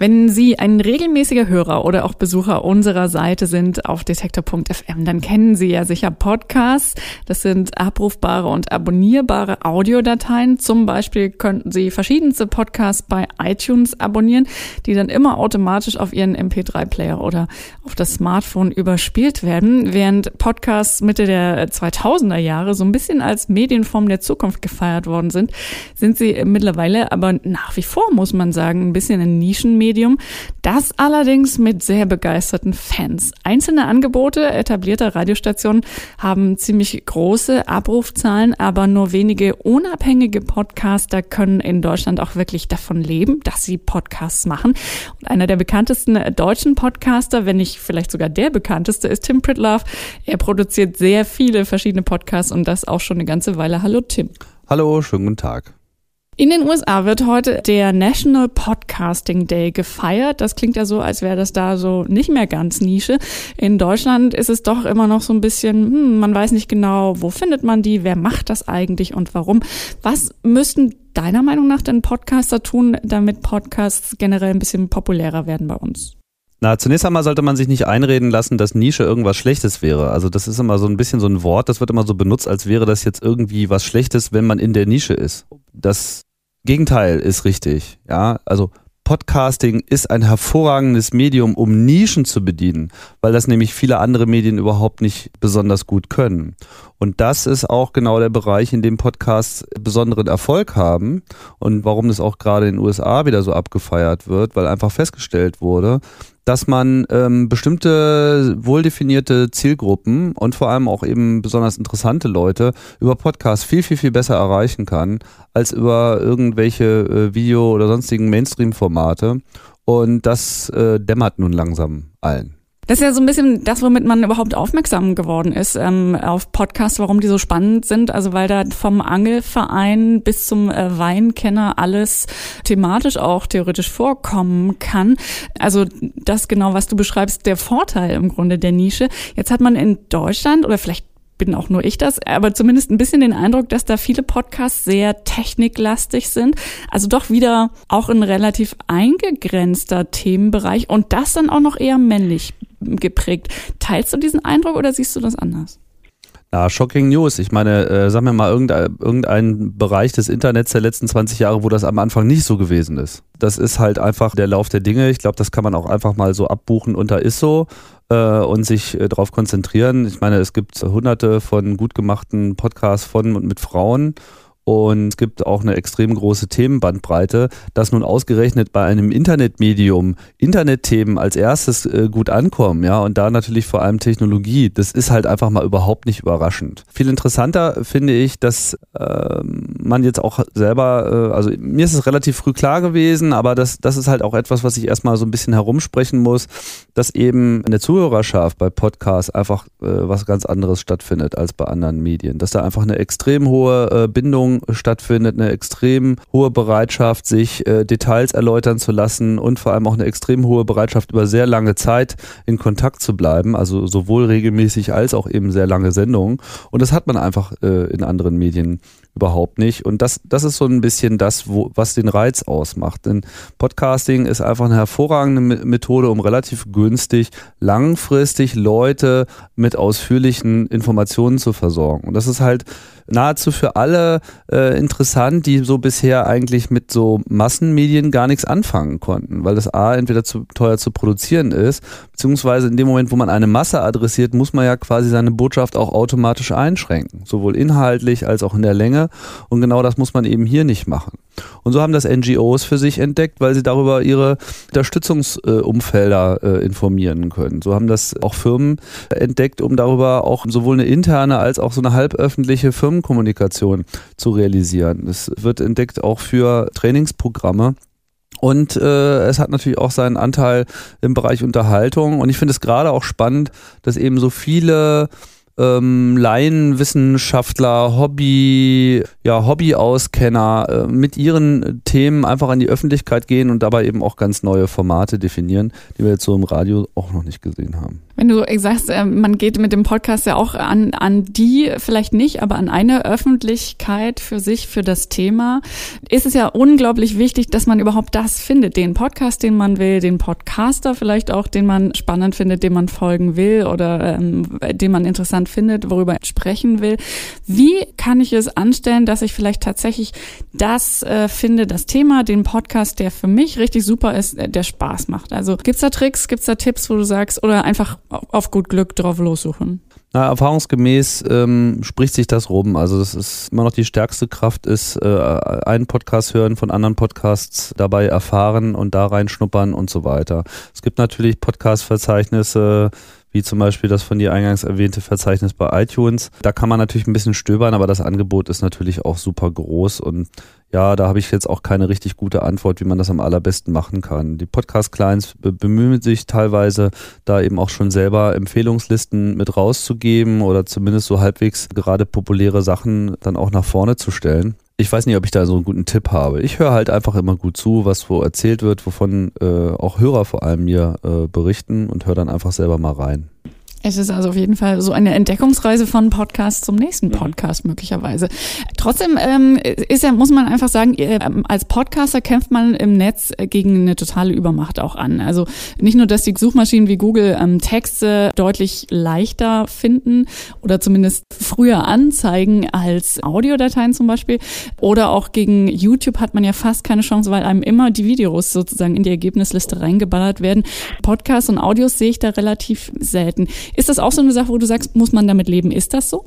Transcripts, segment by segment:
Wenn Sie ein regelmäßiger Hörer oder auch Besucher unserer Seite sind auf detektor.fm, dann kennen Sie ja sicher Podcasts. Das sind abrufbare und abonnierbare Audiodateien. Zum Beispiel könnten Sie verschiedenste Podcasts bei iTunes abonnieren, die dann immer automatisch auf Ihren MP3-Player oder auf das Smartphone überspielt werden. Während Podcasts Mitte der 2000er Jahre so ein bisschen als Medienform der Zukunft gefeiert worden sind, sind sie mittlerweile aber nach wie vor, muss man sagen, ein bisschen ein Nischenmedium Medium. Das allerdings mit sehr begeisterten Fans. Einzelne Angebote etablierter Radiostationen haben ziemlich große Abrufzahlen, aber nur wenige unabhängige Podcaster können in Deutschland auch wirklich davon leben, dass sie Podcasts machen. Und einer der bekanntesten deutschen Podcaster, wenn nicht vielleicht sogar der bekannteste, ist Tim Pritlove. Er produziert sehr viele verschiedene Podcasts und das auch schon eine ganze Weile. Hallo Tim. Hallo, schönen guten Tag. In den USA wird heute der National Podcasting Day gefeiert. Das klingt ja so, als wäre das da so nicht mehr ganz Nische. In Deutschland ist es doch immer noch so ein bisschen, hm, man weiß nicht genau, wo findet man die, wer macht das eigentlich und warum. Was müssten deiner Meinung nach denn Podcaster tun, damit Podcasts generell ein bisschen populärer werden bei uns? Na, zunächst einmal sollte man sich nicht einreden lassen, dass Nische irgendwas Schlechtes wäre. Also das ist immer so ein bisschen so ein Wort, das wird immer so benutzt, als wäre das jetzt irgendwie was Schlechtes, wenn man in der Nische ist. Das Gegenteil ist richtig. Ja, also Podcasting ist ein hervorragendes Medium, um Nischen zu bedienen, weil das nämlich viele andere Medien überhaupt nicht besonders gut können. Und das ist auch genau der Bereich, in dem Podcasts besonderen Erfolg haben und warum das auch gerade in den USA wieder so abgefeiert wird, weil einfach festgestellt wurde, dass man ähm, bestimmte wohldefinierte Zielgruppen und vor allem auch eben besonders interessante Leute über Podcasts viel, viel, viel besser erreichen kann als über irgendwelche äh, Video- oder sonstigen Mainstream-Formate. Und das äh, dämmert nun langsam allen. Das ist ja so ein bisschen das, womit man überhaupt aufmerksam geworden ist ähm, auf Podcasts, warum die so spannend sind. Also weil da vom Angelverein bis zum äh, Weinkenner alles thematisch auch theoretisch vorkommen kann. Also das genau, was du beschreibst, der Vorteil im Grunde der Nische. Jetzt hat man in Deutschland oder vielleicht bin auch nur ich das, aber zumindest ein bisschen den Eindruck, dass da viele Podcasts sehr techniklastig sind. Also doch wieder auch ein relativ eingegrenzter Themenbereich und das dann auch noch eher männlich geprägt. Teilst du diesen Eindruck oder siehst du das anders? Ja, shocking News. Ich meine, äh, sag mir mal irgendein, irgendein Bereich des Internets der letzten 20 Jahre, wo das am Anfang nicht so gewesen ist. Das ist halt einfach der Lauf der Dinge. Ich glaube, das kann man auch einfach mal so abbuchen unter ISO und sich äh, darauf konzentrieren. Ich meine, es gibt hunderte von gut gemachten Podcasts von und mit Frauen und es gibt auch eine extrem große Themenbandbreite, dass nun ausgerechnet bei einem Internetmedium Internetthemen als erstes äh, gut ankommen, ja, und da natürlich vor allem Technologie, das ist halt einfach mal überhaupt nicht überraschend. Viel interessanter finde ich, dass äh, man jetzt auch selber, äh, also mir ist es relativ früh klar gewesen, aber das, das ist halt auch etwas, was ich erstmal so ein bisschen herumsprechen muss, dass eben in der Zuhörerschaft bei Podcasts einfach äh, was ganz anderes stattfindet als bei anderen Medien, dass da einfach eine extrem hohe äh, Stattfindet, eine extrem hohe Bereitschaft, sich äh, Details erläutern zu lassen und vor allem auch eine extrem hohe Bereitschaft, über sehr lange Zeit in Kontakt zu bleiben, also sowohl regelmäßig als auch eben sehr lange Sendungen. Und das hat man einfach äh, in anderen Medien überhaupt nicht. Und das, das ist so ein bisschen das, wo, was den Reiz ausmacht. Denn Podcasting ist einfach eine hervorragende Methode, um relativ günstig, langfristig Leute mit ausführlichen Informationen zu versorgen. Und das ist halt nahezu für alle äh, interessant, die so bisher eigentlich mit so Massenmedien gar nichts anfangen konnten, weil das A entweder zu teuer zu produzieren ist, beziehungsweise in dem Moment, wo man eine Masse adressiert, muss man ja quasi seine Botschaft auch automatisch einschränken, sowohl inhaltlich als auch in der Länge. Und genau das muss man eben hier nicht machen. Und so haben das NGOs für sich entdeckt, weil sie darüber ihre Unterstützungsumfelder äh, informieren können. So haben das auch Firmen entdeckt, um darüber auch sowohl eine interne als auch so eine halböffentliche Firmenkommunikation zu realisieren. Es wird entdeckt auch für Trainingsprogramme. Und äh, es hat natürlich auch seinen Anteil im Bereich Unterhaltung. Und ich finde es gerade auch spannend, dass eben so viele ähm, Laienwissenschaftler, Hobby, ja, Hobbyauskenner äh, mit ihren Themen einfach an die Öffentlichkeit gehen und dabei eben auch ganz neue Formate definieren, die wir jetzt so im Radio auch noch nicht gesehen haben. Wenn du sagst, äh, man geht mit dem Podcast ja auch an, an die, vielleicht nicht, aber an eine Öffentlichkeit für sich, für das Thema, ist es ja unglaublich wichtig, dass man überhaupt das findet, den Podcast, den man will, den Podcaster vielleicht auch, den man spannend findet, dem man folgen will oder ähm, den man interessant findet, worüber sprechen will. Wie kann ich es anstellen, dass ich vielleicht tatsächlich das äh, finde, das Thema, den Podcast, der für mich richtig super ist, äh, der Spaß macht? Also gibt's da Tricks, gibt's da Tipps, wo du sagst, oder einfach auf gut Glück drauf lossuchen? Na, erfahrungsgemäß ähm, spricht sich das rum. Also das ist immer noch die stärkste Kraft ist, äh, einen Podcast hören, von anderen Podcasts dabei erfahren und da reinschnuppern und so weiter. Es gibt natürlich Podcast-Verzeichnisse, wie zum Beispiel das von dir eingangs erwähnte Verzeichnis bei iTunes. Da kann man natürlich ein bisschen stöbern, aber das Angebot ist natürlich auch super groß und ja, da habe ich jetzt auch keine richtig gute Antwort, wie man das am allerbesten machen kann. Die Podcast-Clients bemühen sich teilweise, da eben auch schon selber Empfehlungslisten mit rauszugeben oder zumindest so halbwegs gerade populäre Sachen dann auch nach vorne zu stellen. Ich weiß nicht, ob ich da so einen guten Tipp habe. Ich höre halt einfach immer gut zu, was wo erzählt wird, wovon äh, auch Hörer vor allem mir äh, berichten und höre dann einfach selber mal rein. Es ist also auf jeden Fall so eine Entdeckungsreise von Podcast zum nächsten mhm. Podcast möglicherweise. Trotzdem ähm, ist ja, muss man einfach sagen, ähm, als Podcaster kämpft man im Netz gegen eine totale Übermacht auch an. Also nicht nur, dass die Suchmaschinen wie Google ähm, Texte deutlich leichter finden oder zumindest früher anzeigen als Audiodateien zum Beispiel. Oder auch gegen YouTube hat man ja fast keine Chance, weil einem immer die Videos sozusagen in die Ergebnisliste reingeballert werden. Podcasts und Audios sehe ich da relativ selten. Ist das auch so eine Sache, wo du sagst, muss man damit leben? Ist das so?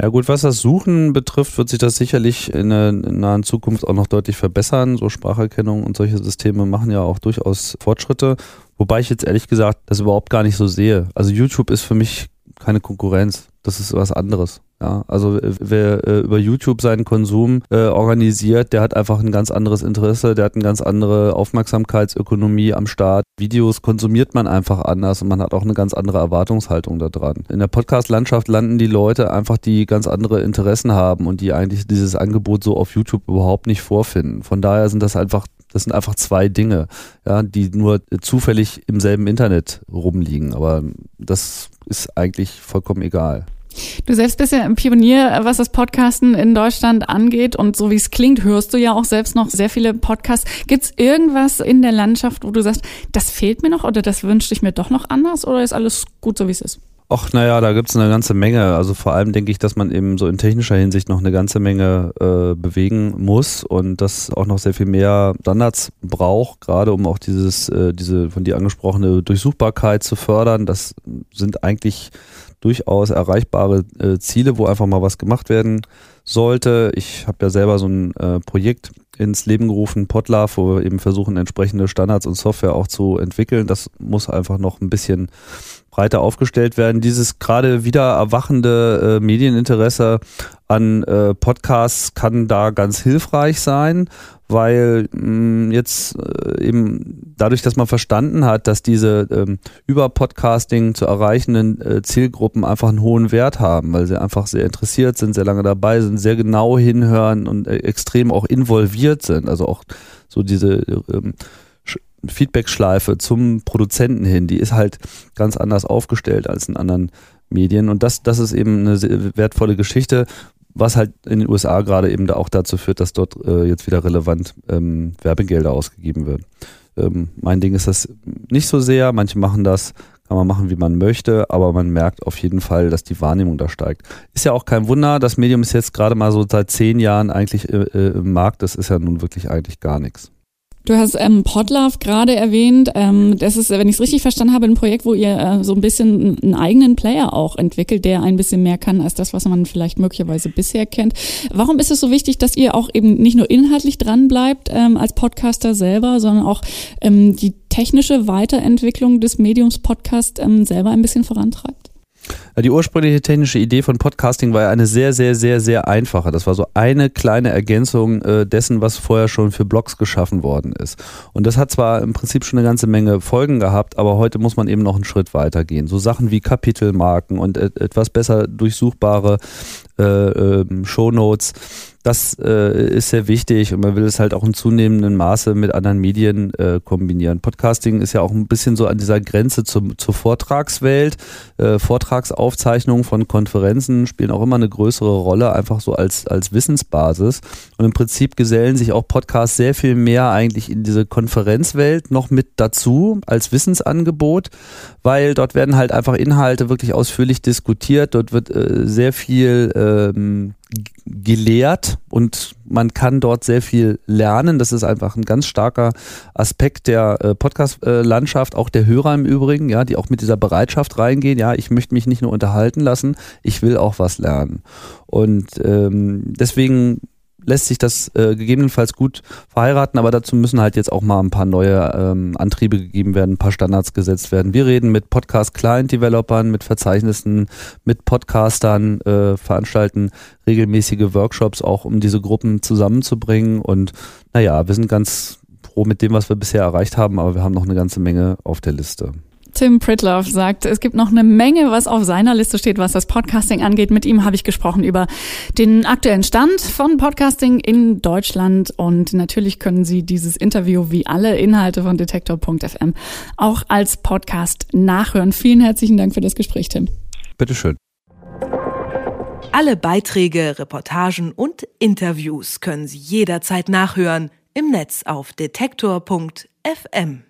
Ja gut, was das Suchen betrifft, wird sich das sicherlich in der nahen Zukunft auch noch deutlich verbessern. So Spracherkennung und solche Systeme machen ja auch durchaus Fortschritte. Wobei ich jetzt ehrlich gesagt das überhaupt gar nicht so sehe. Also YouTube ist für mich keine Konkurrenz. Das ist was anderes. Ja, also äh, wer äh, über YouTube seinen Konsum äh, organisiert, der hat einfach ein ganz anderes Interesse, der hat eine ganz andere Aufmerksamkeitsökonomie am Start. Videos konsumiert man einfach anders und man hat auch eine ganz andere Erwartungshaltung daran. In der Podcast-Landschaft landen die Leute einfach, die ganz andere Interessen haben und die eigentlich dieses Angebot so auf YouTube überhaupt nicht vorfinden. Von daher sind das einfach das sind einfach zwei Dinge, ja, die nur zufällig im selben Internet rumliegen. Aber das ist eigentlich vollkommen egal. Du selbst bist ja ein Pionier, was das Podcasten in Deutschland angeht. Und so wie es klingt, hörst du ja auch selbst noch sehr viele Podcasts. Gibt es irgendwas in der Landschaft, wo du sagst, das fehlt mir noch oder das wünschte ich mir doch noch anders oder ist alles gut so, wie es ist? Ach, naja, da gibt's eine ganze Menge. Also vor allem denke ich, dass man eben so in technischer Hinsicht noch eine ganze Menge äh, bewegen muss und das auch noch sehr viel mehr Standards braucht, gerade um auch dieses, äh, diese von dir angesprochene Durchsuchbarkeit zu fördern. Das sind eigentlich durchaus erreichbare äh, Ziele, wo einfach mal was gemacht werden sollte. Ich habe ja selber so ein äh, Projekt ins Leben gerufen, Podlove, wo wir eben versuchen, entsprechende Standards und Software auch zu entwickeln. Das muss einfach noch ein bisschen breiter aufgestellt werden. Dieses gerade wieder erwachende äh, Medieninteresse an äh, Podcasts kann da ganz hilfreich sein, weil mh, mm, jetzt äh, eben dadurch, dass man verstanden hat, dass diese ähm, über Podcasting zu erreichenden äh, Zielgruppen einfach einen hohen Wert haben, weil sie einfach sehr interessiert sind, sehr lange dabei sind, sehr genau hinhören und äh, extrem auch involviert sind. Also auch so diese ähm, Feedback-Schleife zum Produzenten hin, die ist halt ganz anders aufgestellt als in anderen Medien. Und das, das ist eben eine wertvolle Geschichte, was halt in den USA gerade eben da auch dazu führt, dass dort äh, jetzt wieder relevant ähm, Werbegelder ausgegeben werden. Ähm, mein Ding ist das nicht so sehr. Manche machen das, kann man machen, wie man möchte, aber man merkt auf jeden Fall, dass die Wahrnehmung da steigt. Ist ja auch kein Wunder, das Medium ist jetzt gerade mal so seit zehn Jahren eigentlich äh, äh im Markt. Das ist ja nun wirklich eigentlich gar nichts. Du hast ähm, Podlove gerade erwähnt. Ähm, das ist, wenn ich es richtig verstanden habe, ein Projekt, wo ihr äh, so ein bisschen einen eigenen Player auch entwickelt, der ein bisschen mehr kann als das, was man vielleicht möglicherweise bisher kennt. Warum ist es so wichtig, dass ihr auch eben nicht nur inhaltlich dran bleibt ähm, als Podcaster selber, sondern auch ähm, die technische Weiterentwicklung des Mediums Podcast ähm, selber ein bisschen vorantreibt? Die ursprüngliche technische Idee von Podcasting war ja eine sehr, sehr, sehr, sehr einfache. Das war so eine kleine Ergänzung äh, dessen, was vorher schon für Blogs geschaffen worden ist. Und das hat zwar im Prinzip schon eine ganze Menge Folgen gehabt, aber heute muss man eben noch einen Schritt weiter gehen. So Sachen wie Kapitelmarken und etwas besser durchsuchbare äh, äh, Shownotes das äh, ist sehr wichtig und man will es halt auch in zunehmendem Maße mit anderen Medien äh, kombinieren. Podcasting ist ja auch ein bisschen so an dieser Grenze zum, zur Vortragswelt. Äh, Vortragsaufzeichnungen von Konferenzen spielen auch immer eine größere Rolle, einfach so als, als Wissensbasis. Und im Prinzip gesellen sich auch Podcasts sehr viel mehr eigentlich in diese Konferenzwelt noch mit dazu als Wissensangebot, weil dort werden halt einfach Inhalte wirklich ausführlich diskutiert. Dort wird äh, sehr viel ähm, gelehrt und man kann dort sehr viel lernen. Das ist einfach ein ganz starker Aspekt der äh, Podcast-Landschaft, auch der Hörer im Übrigen, ja, die auch mit dieser Bereitschaft reingehen. Ja, ich möchte mich nicht nur unterhalten lassen, ich will auch was lernen. Und ähm, deswegen lässt sich das äh, gegebenenfalls gut verheiraten, aber dazu müssen halt jetzt auch mal ein paar neue ähm, Antriebe gegeben werden, ein paar Standards gesetzt werden. Wir reden mit Podcast-Client-Developern, mit Verzeichnissen, mit Podcastern, äh, veranstalten regelmäßige Workshops auch, um diese Gruppen zusammenzubringen. Und naja, wir sind ganz froh mit dem, was wir bisher erreicht haben, aber wir haben noch eine ganze Menge auf der Liste. Tim Pritloff sagt, es gibt noch eine Menge, was auf seiner Liste steht, was das Podcasting angeht. Mit ihm habe ich gesprochen über den aktuellen Stand von Podcasting in Deutschland. Und natürlich können Sie dieses Interview wie alle Inhalte von Detektor.fm auch als Podcast nachhören. Vielen herzlichen Dank für das Gespräch, Tim. Bitteschön. Alle Beiträge, Reportagen und Interviews können Sie jederzeit nachhören im Netz auf detektor.fm.